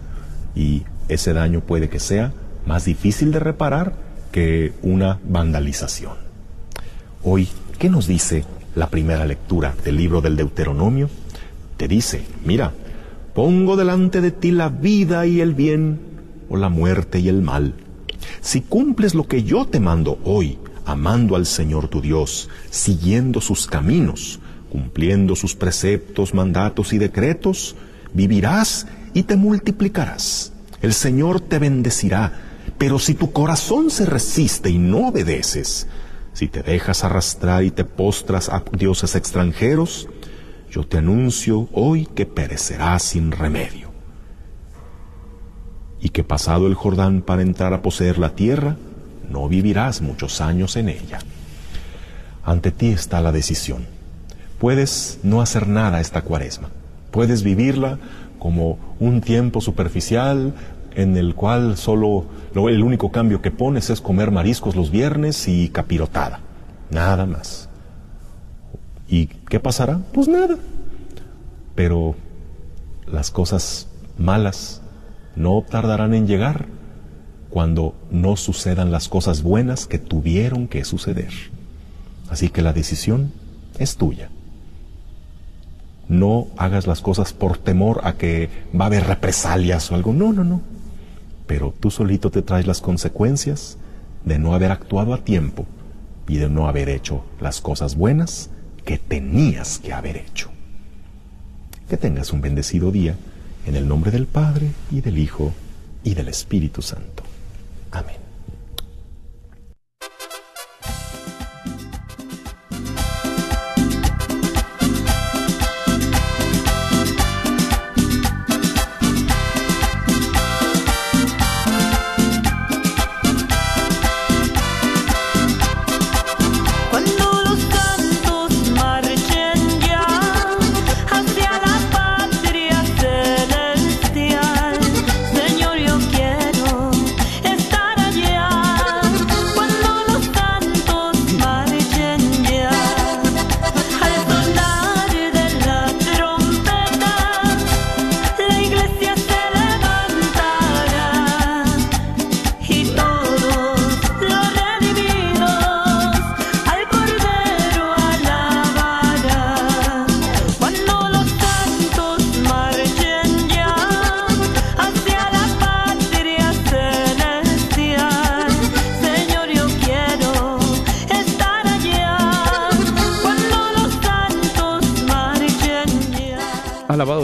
y ese daño puede que sea más difícil de reparar que una vandalización. Hoy, ¿qué nos dice la primera lectura del libro del Deuteronomio? Te dice, mira, pongo delante de ti la vida y el bien o la muerte y el mal. Si cumples lo que yo te mando hoy, amando al Señor tu Dios, siguiendo sus caminos, cumpliendo sus preceptos, mandatos y decretos, vivirás y te multiplicarás. El Señor te bendecirá, pero si tu corazón se resiste y no obedeces, si te dejas arrastrar y te postras a dioses extranjeros, yo te anuncio hoy que perecerás sin remedio. Y que pasado el Jordán para entrar a poseer la tierra, no vivirás muchos años en ella. Ante ti está la decisión puedes no hacer nada esta cuaresma. Puedes vivirla como un tiempo superficial en el cual solo el único cambio que pones es comer mariscos los viernes y capirotada. Nada más. ¿Y qué pasará? Pues nada. Pero las cosas malas no tardarán en llegar cuando no sucedan las cosas buenas que tuvieron que suceder. Así que la decisión es tuya. No hagas las cosas por temor a que va a haber represalias o algo. No, no, no. Pero tú solito te traes las consecuencias de no haber actuado a tiempo y de no haber hecho las cosas buenas que tenías que haber hecho. Que tengas un bendecido día en el nombre del Padre y del Hijo y del Espíritu Santo. Amén.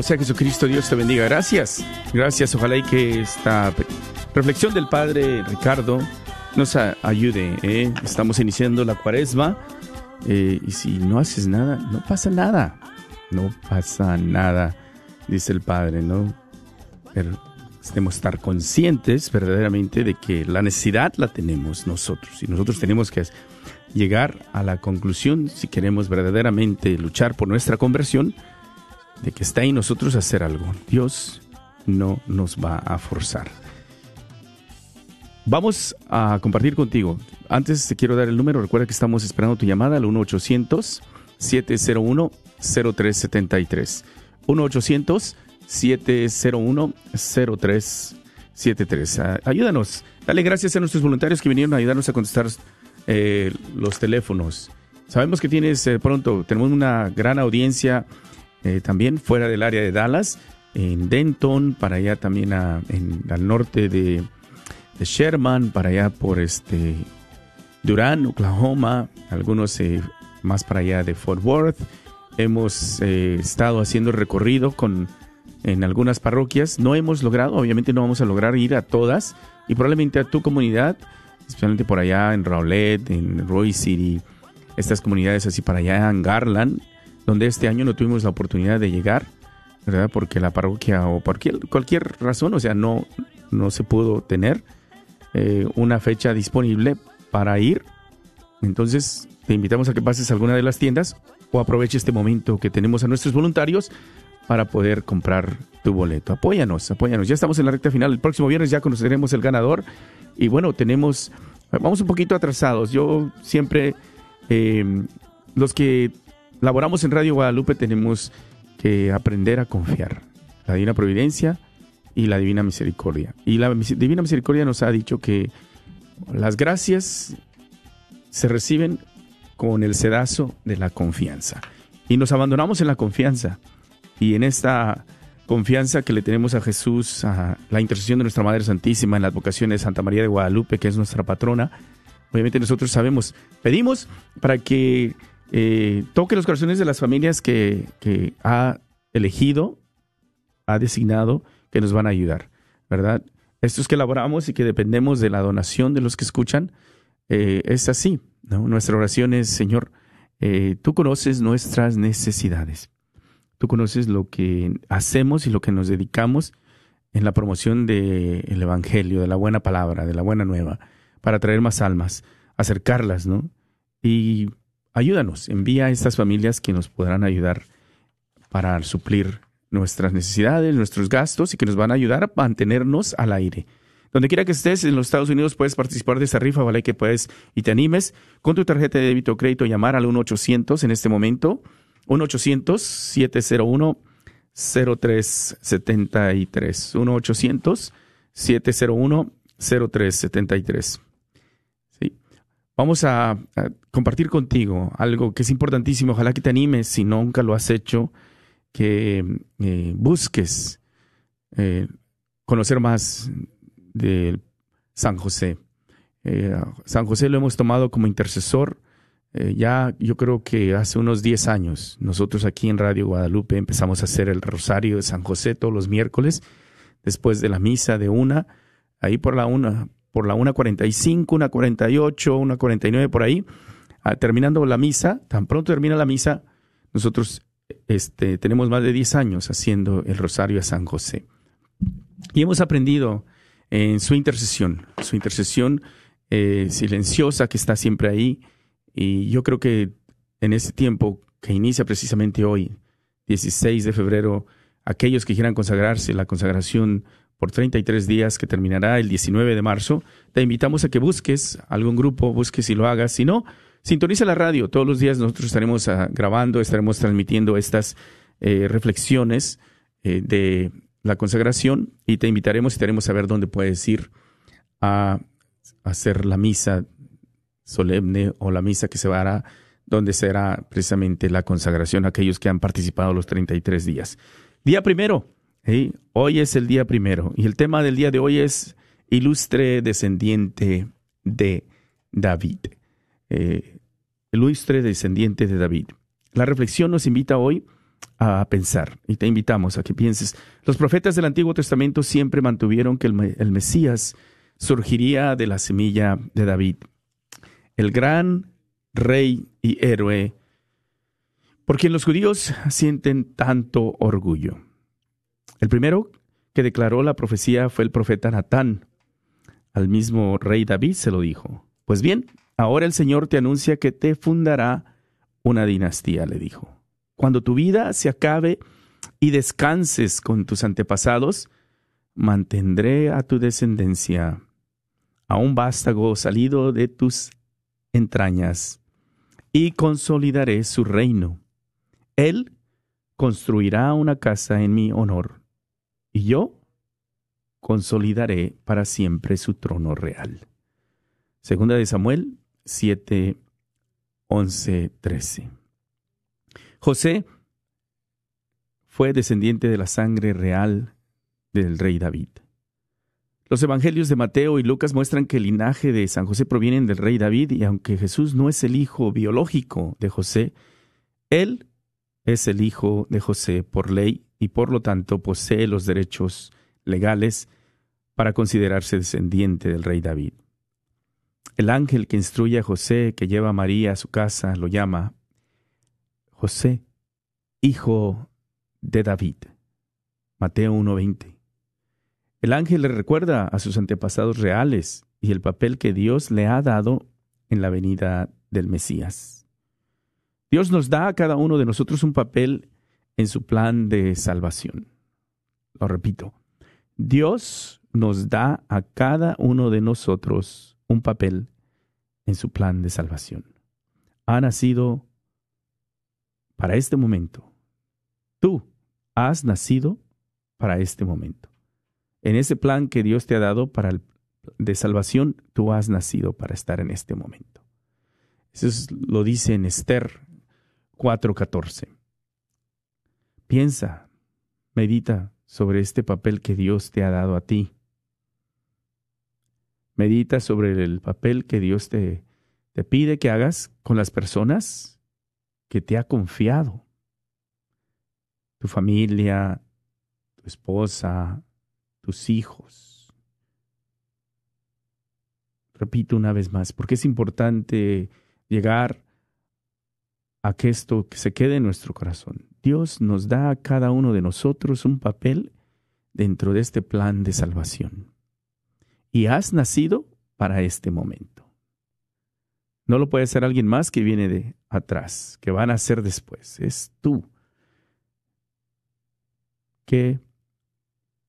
Sea Jesucristo, Dios te bendiga. Gracias, gracias. Ojalá y que esta reflexión del Padre Ricardo nos ayude. ¿eh? Estamos iniciando la cuaresma eh, y si no haces nada, no pasa nada. No pasa nada, dice el Padre, ¿no? Pero tenemos que estar conscientes verdaderamente de que la necesidad la tenemos nosotros y nosotros tenemos que llegar a la conclusión si queremos verdaderamente luchar por nuestra conversión de que está en nosotros hacer algo. Dios no nos va a forzar. Vamos a compartir contigo. Antes te quiero dar el número. Recuerda que estamos esperando tu llamada al 1-800-701-0373. 1-800-701-0373. Ayúdanos. Dale gracias a nuestros voluntarios que vinieron a ayudarnos a contestar eh, los teléfonos. Sabemos que tienes eh, pronto, tenemos una gran audiencia eh, también fuera del área de Dallas, en Denton, para allá también en, al norte de, Sherman, para allá por este Durán, Oklahoma, algunos más para allá de Fort Worth. Hemos estado haciendo recorrido con en algunas parroquias. No hemos logrado, obviamente no vamos a lograr ir a todas y probablemente a tu comunidad especialmente por allá en Rowlett, en Roy City, estas comunidades así para allá en Garland, donde este año no tuvimos la oportunidad de llegar, ¿verdad? Porque la parroquia o por cualquier, razón, o sea, no, no se pudo tener eh, una fecha disponible para ir. Entonces, te invitamos a que pases a alguna de las tiendas o aproveche este momento que tenemos a nuestros voluntarios para poder comprar tu boleto. Apóyanos, apóyanos. Ya estamos en la recta final. El próximo viernes ya conoceremos el ganador y bueno, tenemos, vamos un poquito atrasados. Yo siempre, em, los que laboramos en Radio Guadalupe tenemos que aprender a confiar. La Divina Providencia y la Divina Misericordia. Y la Divina Misericordia nos ha dicho que las gracias se reciben con el sedazo de la confianza. Y nos abandonamos en la confianza. Y en esta confianza que le tenemos a Jesús, a la intercesión de nuestra Madre Santísima en la advocación de Santa María de Guadalupe, que es nuestra patrona, obviamente nosotros sabemos, pedimos para que eh, toque los corazones de las familias que, ha elegido, ha designado, que nos van a ayudar, ¿verdad? Estos que elaboramos y que dependemos de la donación de los que escuchan, eh, es así, ¿no? Nuestra oración es, Señor, eh, tú conoces nuestras necesidades. Tú conoces lo que hacemos y lo que nos dedicamos en la promoción del Evangelio, de la buena palabra, de la buena nueva, para traer más almas, acercarlas, ¿no? Y ayúdanos, envía a estas familias que nos podrán ayudar para suplir nuestras necesidades, nuestros gastos y que nos van a ayudar a mantenernos al aire. Donde quiera que estés en los Estados Unidos puedes participar de esta rifa, ¿vale? Que puedes y te animes con tu tarjeta de débito o crédito, llamar al 1-800 en este momento 1-800-701-0373. 1-800-701-0373. Vamos a, compartir contigo algo que es importantísimo. Ojalá que te animes, si nunca lo has hecho, que eh, busques eh, conocer más de San José. Eh, San José lo hemos tomado como intercesor ya yo creo que hace unos 10 años nosotros aquí en Radio Guadalupe empezamos a hacer el Rosario de San José todos los miércoles después de la misa de una, ahí por la una, por la 1.45, 1.48, 1.49 por ahí, ah, terminando la misa, tan pronto termina la misa, nosotros este, tenemos más de 10 años haciendo el Rosario de San José. Y hemos aprendido en su intercesión, su intercesión eh, silenciosa que está siempre ahí, y yo creo que en este tiempo que inicia precisamente hoy, 16 de febrero, aquellos que quieran consagrarse, la consagración por 33 días que terminará el 19 de marzo, te invitamos a que busques algún grupo, busques y lo hagas. Si no, sintoniza la radio. Todos los días nosotros estaremos ah, grabando, estaremos transmitiendo estas eh, reflexiones eh, de la consagración y te invitaremos y te haremos saber dónde puedes ir a hacer la misa solemne o la misa que se hará donde será precisamente la consagración a aquellos que han participado los 33 días. Día primero, hoy es el día primero y el tema del día de hoy es ilustre descendiente de David. Eh, ilustre descendiente de David. La reflexión nos invita hoy a pensar y te invitamos a que pienses. Los profetas del Antiguo Testamento siempre mantuvieron que el Mesías surgiría de la semilla de David el gran rey y héroe, por quien los judíos sienten tanto orgullo. El primero que declaró la profecía fue el profeta Natán. Al mismo rey David se lo dijo. Pues bien, ahora el Señor te anuncia que te fundará una dinastía, le dijo. Cuando tu vida se acabe y descanses con tus antepasados, mantendré a tu descendencia a un vástago salido de tus entrañas, y consolidaré su reino. Él construirá una casa en mi honor, y yo consolidaré para siempre su trono real. Segunda de Samuel 7, 11, 13. José fue descendiente de la sangre real del rey David. Los evangelios de Mateo y Lucas muestran que el linaje de San José provienen del rey David y aunque Jesús no es el hijo biológico de José, él es el hijo de José por ley y por lo tanto posee los derechos legales para considerarse descendiente del rey David. El ángel que instruye a José, que lleva a María a su casa, lo llama José, hijo de David. Mateo 1:20. El ángel le recuerda a sus antepasados reales y el papel que Dios le ha dado en la venida del Mesías. Dios nos da a cada uno de nosotros un papel en su plan de salvación. Lo repito, Dios nos da a cada uno de nosotros un papel en su plan de salvación. Ha nacido para este momento. Tú has nacido para este momento. En ese plan que Dios te ha dado para el, de salvación, tú has nacido para estar en este momento. Eso lo dice en Esther 4:14. Piensa, medita sobre este papel que Dios te ha dado a ti. Medita sobre el papel que Dios te, te pide que hagas con las personas que te ha confiado. Tu familia, tu esposa, tus hijos. Repito una vez más, porque es importante llegar a que esto se quede en nuestro corazón. Dios nos da a cada uno de nosotros un papel dentro de este plan de salvación. Y has nacido para este momento. No lo puede ser alguien más que viene de atrás, que van a nacer después. Es tú. Que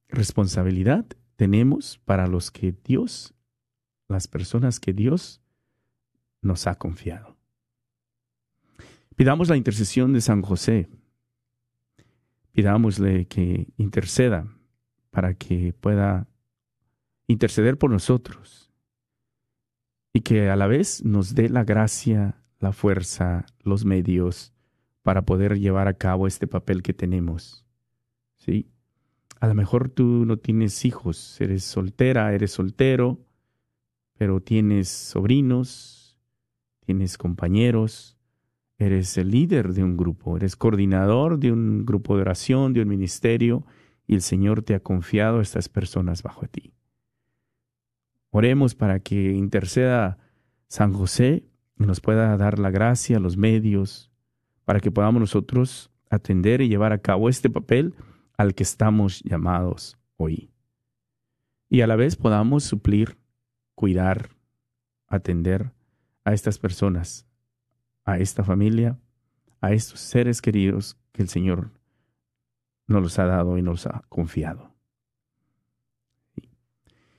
responsabilidad tenemos para los que Dios, las personas que Dios nos ha confiado. Pidamos la intercesión de San José. Pidámosle que interceda para que pueda interceder por nosotros y que a la vez nos dé la gracia, la fuerza, los medios para poder llevar a cabo este papel que tenemos. ¿Sí? A lo mejor tú no tienes hijos, eres soltera, eres soltero, pero tienes sobrinos, tienes compañeros, eres el líder de un grupo, eres coordinador de un grupo de oración, de un ministerio, y el Señor te ha confiado a estas personas bajo ti. Oremos para que interceda San José y nos pueda dar la gracia, los medios, para que podamos nosotros atender y llevar a cabo este papel al que estamos llamados hoy. Y a la vez podamos suplir, cuidar, atender a estas personas, a esta familia, a estos seres queridos que el Señor nos los ha dado y nos ha confiado.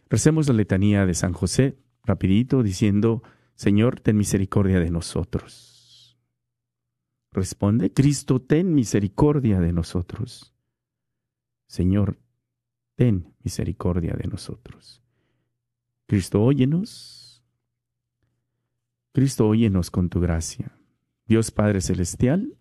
Recemos la letanía de San José rapidito diciendo, Señor, ten misericordia de nosotros. Responde, Cristo, ten misericordia de nosotros. Señor, ten misericordia de nosotros. Cristo, óyenos. Cristo, óyenos con tu gracia. Dios Padre Celestial,